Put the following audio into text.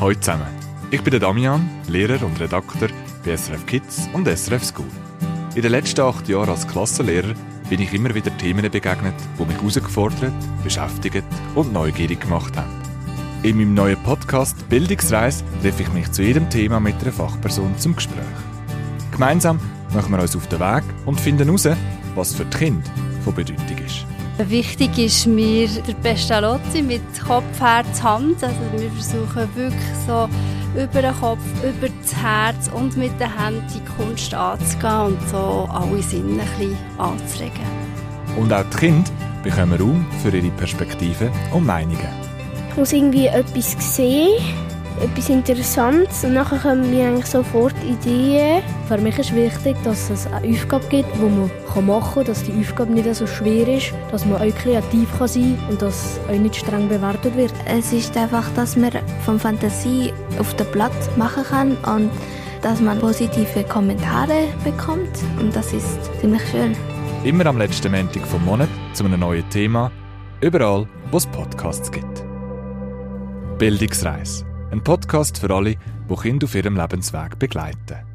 Hallo zusammen. Ich bin Damian, Lehrer und Redakteur bei SRF Kids und SRF School. In den letzten acht Jahren als Klassenlehrer bin ich immer wieder Themen begegnet, die mich herausgefordert, beschäftigt und neugierig gemacht haben. In meinem neuen Podcast Bildungsreis treffe ich mich zu jedem Thema mit einer Fachperson zum Gespräch. Gemeinsam machen wir uns auf den Weg und finden heraus, was für die Kinder von Bedeutung ist. Wichtig ist mir der beste Lotzi mit Kopf, Herz, Hand. Also wir versuchen wirklich so über den Kopf, über das Herz und mit den Händen die Kunst anzugehen und so alle Sinne ein bisschen anzuregen. Und auch die Kinder bekommen Raum für ihre Perspektiven und Meinungen. Ich muss irgendwie etwas sehen, etwas Interessantes und nachher kommen mir eigentlich sofort Ideen. Für mich ist wichtig, dass es eine Aufgabe gibt, die man machen kann, dass die Aufgabe nicht so schwer ist, dass man auch kreativ kann sein kann und dass auch nicht streng bewertet wird. Es ist einfach, dass man von Fantasie auf dem Blatt machen kann und dass man positive Kommentare bekommt und das ist ziemlich schön. Immer am letzten Montag vom Monat zu einem neuen Thema, überall, wo es Podcasts gibt. Bildungsreis. Ein Podcast für alle, die Kinder auf ihrem Lebensweg begleiten.